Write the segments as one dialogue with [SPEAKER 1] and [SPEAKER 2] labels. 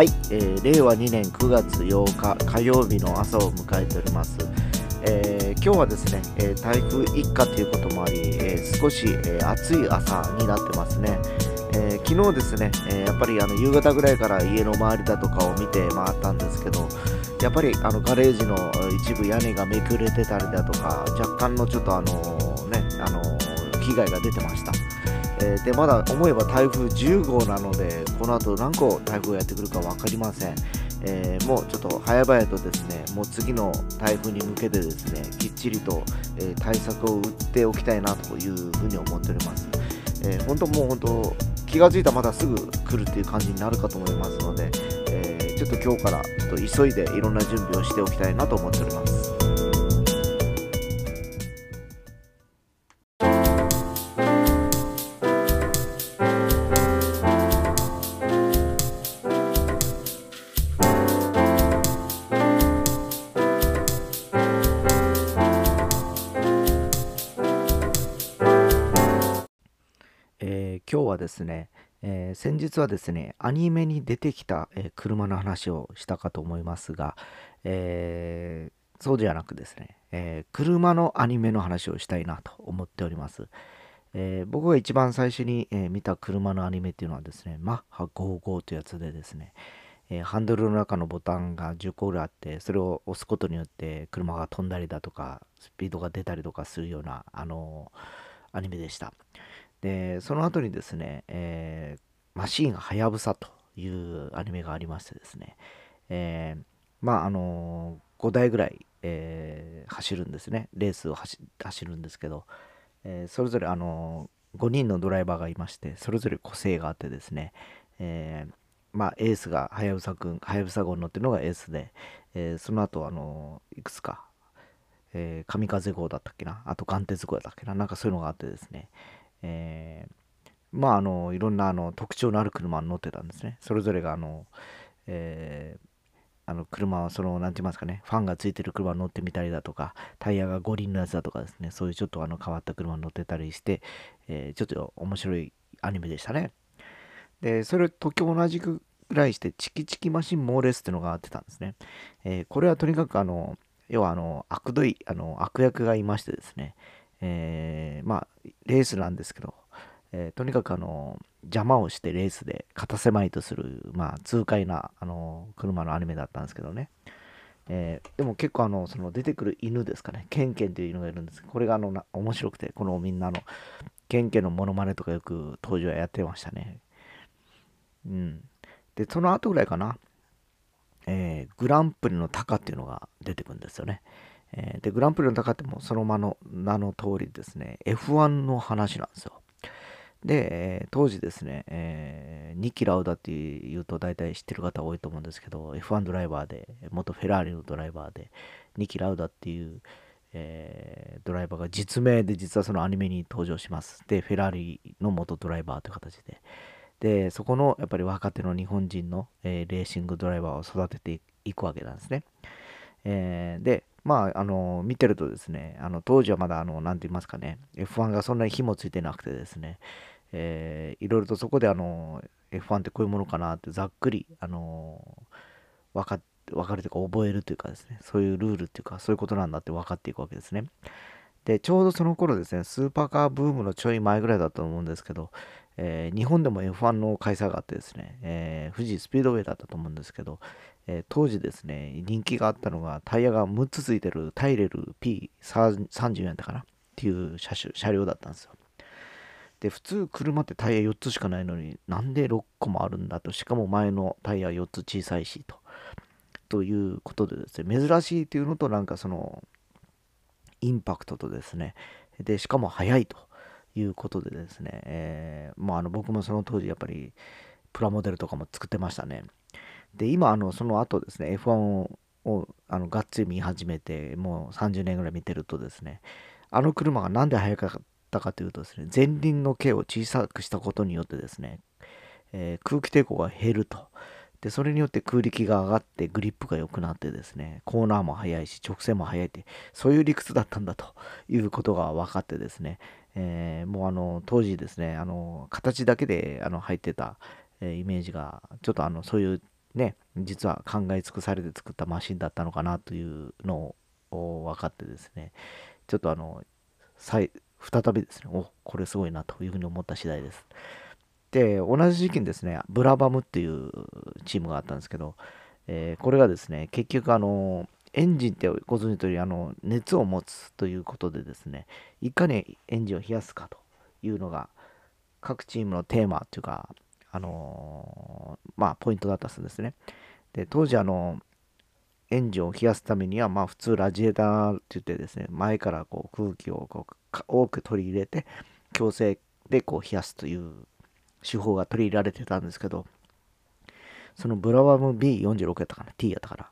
[SPEAKER 1] はい、えー令和2年9月8日火曜日の朝を迎えております。えー今日はですね、えー台風一過ということもあり、えー少し、え暑い朝になってますね。え昨日ですね、えやっぱりあの夕方ぐらいから家の周りだとかを見て回ったんですけど、やっぱりあのガレージの一部屋根がめくれてたりだとか、若干のちょっとあのね、あの被害が出てました。えーでまだ思えば台風10号なのでこの後何個台風がやってくるか分かりません、えーもうちょっと早々とですねもう次の台風に向けてですねきっちりと、え対策を打っておきたいなというふうに思っております、え本当もう本当気が付いたらまたすぐ来るっていう感じになるかと思いますので、えちょっと今日からちょっと急いでいろんな準備をしておきたいなと思っております。ですね、えー先日はですね、アニメに出てきた、えー車の話をしたかと思いますが、えーそうじゃなくですね、え車のアニメの話をしたいなと思っております。え僕が一番最初に、え見た車のアニメっていうのはですね、マッハ55というやつでですね、えハンドルの中のボタンが10個ぐらいあって、それを押すことによって車が飛んだりだとか、スピードが出たりとかするような、あのアニメでした。で、その後にですね、えーマシーンはやぶさというアニメがありましてですね、えーまあ、あのー5台ぐらい、えー走るんですね。レースを走るんですけど、えそれぞれ、あのー5人のドライバーがいまして、それぞれ個性があってですね、えまあ、エースがはやぶさくん、はやぶさ号に乗ってるのがエースで、えその後、あのいくつか、え神風号だったっけな、あと岩鉄号だったっけな、なんかそういうのがあってですね、えーまあ、あの、いろんなあの特徴のある車に乗ってたんですね。それぞれが、あの、えーあの車はその、なんて言いますかね、ファンがついてる車に乗ってみたりだとか、タイヤが五輪のやつだとかですね、そういうちょっとあの変わった車に乗ってたりして、えーちょっと面白いアニメでしたね。で、それと同じくらいして、チキチキマシンモーレスっていうのがあってたんですね。えーこれはとにかくあの、要はあの、悪どい、あの、悪役がいましてですね、えーまあ、レースなんですけど、えーとにかくあの邪魔をしてレースで勝たせまいとする、まあ、痛快なあの車のアニメだったんですけどね、えーでも結構あのその出てくる犬ですかね。ケンケンという犬がいるんです。これがあの面白くてこのみんなのケンケンのモノマネとかよく当時はやってましたね。うん。でその後ぐらいかな、えーグランプリのタカっていうのが出てくるんですよね。で、グランプリの高ってもその名の名の通りですね、F1 の話なんですよ。で、当時ですね、えーニキ・ラウダっていうと大体知ってる方多いと思うんですけど、F1 ドライバーで、元フェラーリのドライバーで、ニキ・ラウダっていう、えードライバーが実名で実はそのアニメに登場します。で、フェラーリの元ドライバーという形で。で、そこのやっぱり若手の日本人の、えーレーシングドライバーを育てていくわけなんですね。えーで、まあ、あの、見てるとですね、あの、当時はまだ、あの、なんて言いますかね、F1 がそんなに火もついてなくてですね、えーいろいろとそこで、あの、F1 ってこういうものかなって、ざっくり、あの、分か分かるというか、覚えるというかですね、そういうルールっていうか、そういうことなんだって分かっていくわけですね。で、ちょうどその頃ですね、スーパーカーブームのちょい前ぐらいだと思うんですけど、えー日本でも F1 の開催があってですね、えー富士スピードウェイだったと思うんですけど、えー当時ですね、人気があったのが、タイヤが6つついてるタイレル P34 やったかなっていう車種車両だったんですよ。で、普通車ってタイヤ4つしかないのになんで6個もあるんだと、しかも前のタイヤ4つ小さいしと。ということでですね、珍しいというのと、なんかその、インパクトとですね、で、しかも速いということでですね、えーもうあの僕もその当時やっぱりプラモデルとかも作ってましたね。で、今、あの、その後ですね、F1 をあのがっつり見始めて、もう30年ぐらい見てるとですね、あの車がなんで速かったかというとですね、前輪の径を小さくしたことによってですね、えー空気抵抗が減ると。で、それによって空力が上がってグリップが良くなってですね、コーナーも速いし、直線も速いって、そういう理屈だったんだということが分かってですね、えーもうあの、当時ですね、あの、形だけであの入ってた、えイメージが、ちょっとあの、そういうね実は考え尽くされて作ったマシンだったのかなというのを分かってですねちょっとあの再再びですねおこれすごいなというふうに思った次第です。で同じ時期にですねブラバムっていうチームがあったんですけど、えー、これがですね結局あのエンジンってご存知の通りあの熱を持つということでですねいかにエンジンを冷やすかというのが各チームのテーマというかあのー、まあポイントだったそうですね。で当時あのエンジンを冷やすためにはまあ普通ラジエーターって言ってですね前からこう空気をこう多く取り入れて強制でこう冷やすという手法が取り入れられてたんですけどそのブラワーム B46 やったかな T やったかな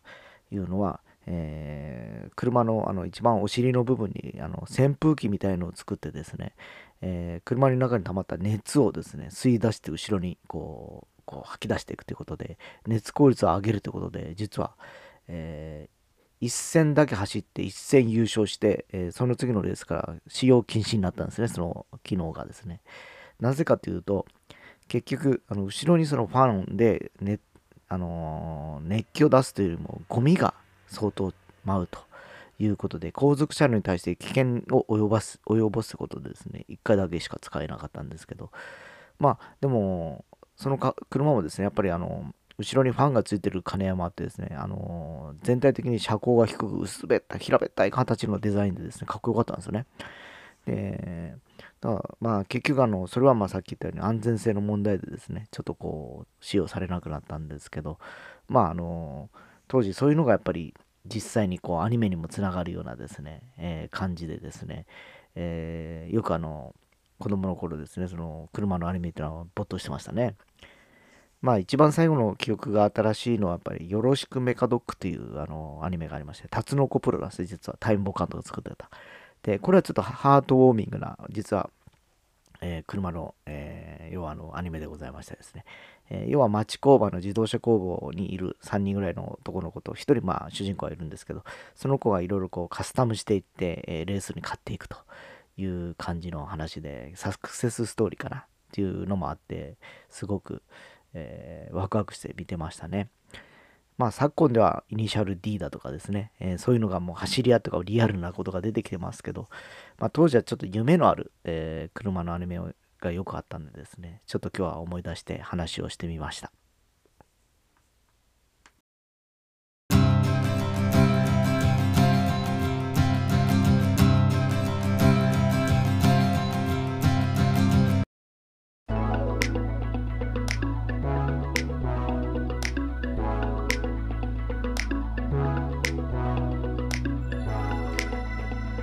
[SPEAKER 1] いうのはえー、車のあの一番お尻の部分にあの扇風機みたいのを作ってですね、えー、車の中に溜まった熱をですね吸い出して後ろにこうこう吐き出していくということで熱効率を上げるということで実は、えー、一戦だけ走って一戦優勝して、えその次のレースから使用禁止になったんですねその機能がですね。なぜかというと結局あの後ろにそのファンで、ねあの熱気を出すというよりもゴミが相当舞うということで、後続車両に対して危険を及ぼす、及ぼすことでですね、1回だけしか使えなかったんですけど、まあ、でも、その車もですね、やっぱりあの、後ろにファンがついてる金山ってですね、あのー、全体的に車高が低く薄べった平べったい形のデザインでですね、かっこよかったんですよね。で、だからまあ結局あの、それはまあさっき言ったように安全性の問題でですね、ちょっとこう、使用されなくなったんですけど、まああのー当時そういうのがやっぱり実際にこうアニメにもつながるようなですね、えー、感じでですね、えー、よくあの子供の頃ですねその車のアニメっていうのは没頭してましたね。まあ一番最後の記憶が新しいのはやっぱり「よろしくメカドック」というあのアニメがありましてタツノコプロなんです実はタイムボカンとか作ってた。でこれはちょっとハートウォーミングな実はえー、車の、え、要はあのアニメでございましてですね、えー、要は町工場の自動車工房にいる3人ぐらいの男の子と1人まあ主人公がいるんですけどその子がいろいろこうカスタムしていって、えレースに勝っていくという感じの話でサクセスストーリーかな？っていうのもあってすごく、えーワクワクして見てましたね。まあ昨今ではイニシャル D だとかですね、えー、そういうのがもう走り屋とかリアルなことが出てきてますけど、まあ、当時はちょっと夢のある、えー、車のアニメをがよくあったんでですね、ちょっと今日は思い出して話をしてみました。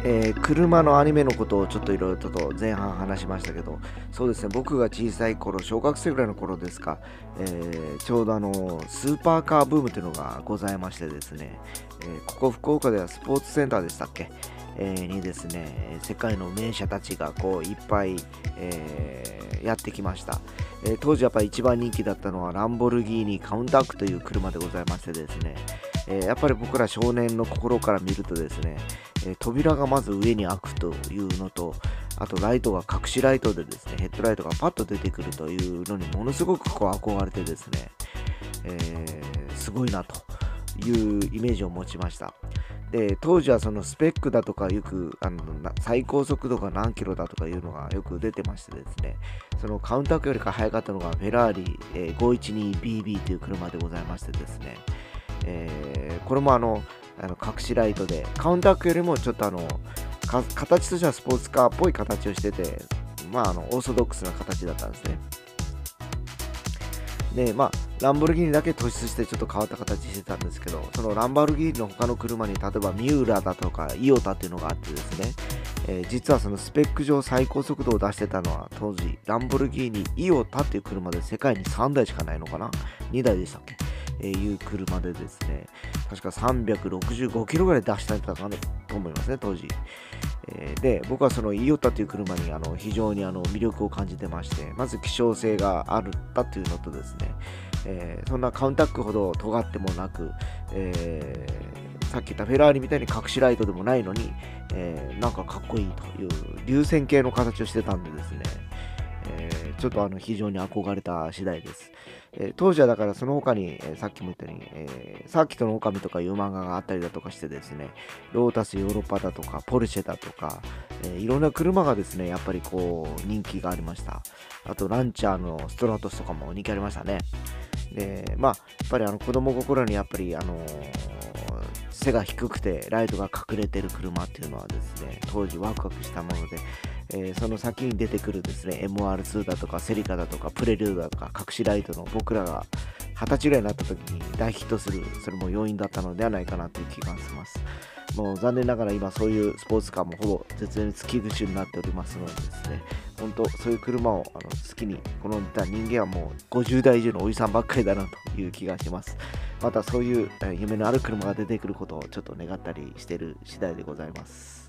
[SPEAKER 1] えー、車のアニメのことをちょっといろいろと前半話しましたけど、そうですね、僕が小さい頃、小学生ぐらいの頃ですか、えー、ちょうどあの、スーパーカーブームというのがございましてですね、えー、ここ福岡ではスポーツセンターでしたっけ、えにですね、世界の名車たちがこういっぱい、えやってきました。え当時やっぱり一番人気だったのはランボルギーニカウンタックという車でございましてですね、えやっぱり僕ら少年の心から見るとですね、え扉がまず上に開くというのと、あとライトが隠しライトでですね、ヘッドライトがパッと出てくるというのにものすごくこう憧れてですね、えー、すごいなというイメージを持ちました。で当時はそのスペックだとかよくあの最高速度が何キロだとかいうのがよく出てましてですねそのカウンタックよりか速かったのがフェラーリ、えー、512BB という車でございましてですね、えー、これもあのあの隠しライトで。カウンタックよりもちょっとあの形としてはスポーツカーっぽい形をしててまああのオーソドックスな形だったんですね。でまあランボルギーニだけ突出してちょっと変わった形してたんですけどそのランボルギーニの他の車に例えばミューラだとかイオタっていうのがあってですね、えー、実はそのスペック上最高速度を出してたのは当時ランボルギーニイオタっていう車で世界に3台しかないのかな？2台でしたっけ？えいう車でですね、確か365キロぐらい出したんだかなと思いますね、当時。えー、で、僕はそのイオタという車にあの非常にあの魅力を感じてまして、まず希少性があるったというのとですね、えー、そんなカウンタックほど尖ってもなく、えー、さっき言ったフェラーリみたいに隠しライトでもないのに、えー、なんかかっこいいという流線形の形をしてたんでですね、えー、ちょっとあの非常に憧れた次第です。えー、当時はだからその他に、えー、さっきも言ったように、えー、サーキットの狼とかいう漫画があったりだとかしてですね、ロータスヨーロッパだとか、ポルシェだとか、えいろんな車がですね、やっぱりこう人気がありました。あとランチャーのストラトスとかも人気ありましたね。で、まあ、やっぱりあの子供心にやっぱりあの背が低くてライトが隠れてる車っていうのはですね、当時ワクワクしたもので、えー、その先に出てくるですね、MR2 だとかセリカだとかプレリュードだとか隠しライトの僕らが20歳ぐらいになった時に大ヒットする、それも要因だったのではないかなという気がします。もう残念ながら今そういうスポーツカーもほぼ絶滅危惧種になっておりますのでですね、本当そういう車をあの好きに好んだ人間はもう50代以上のおじさんばっかりだなという気がします。またそういう夢のある車が出てくることをちょっと願ったりしてる次第でございます。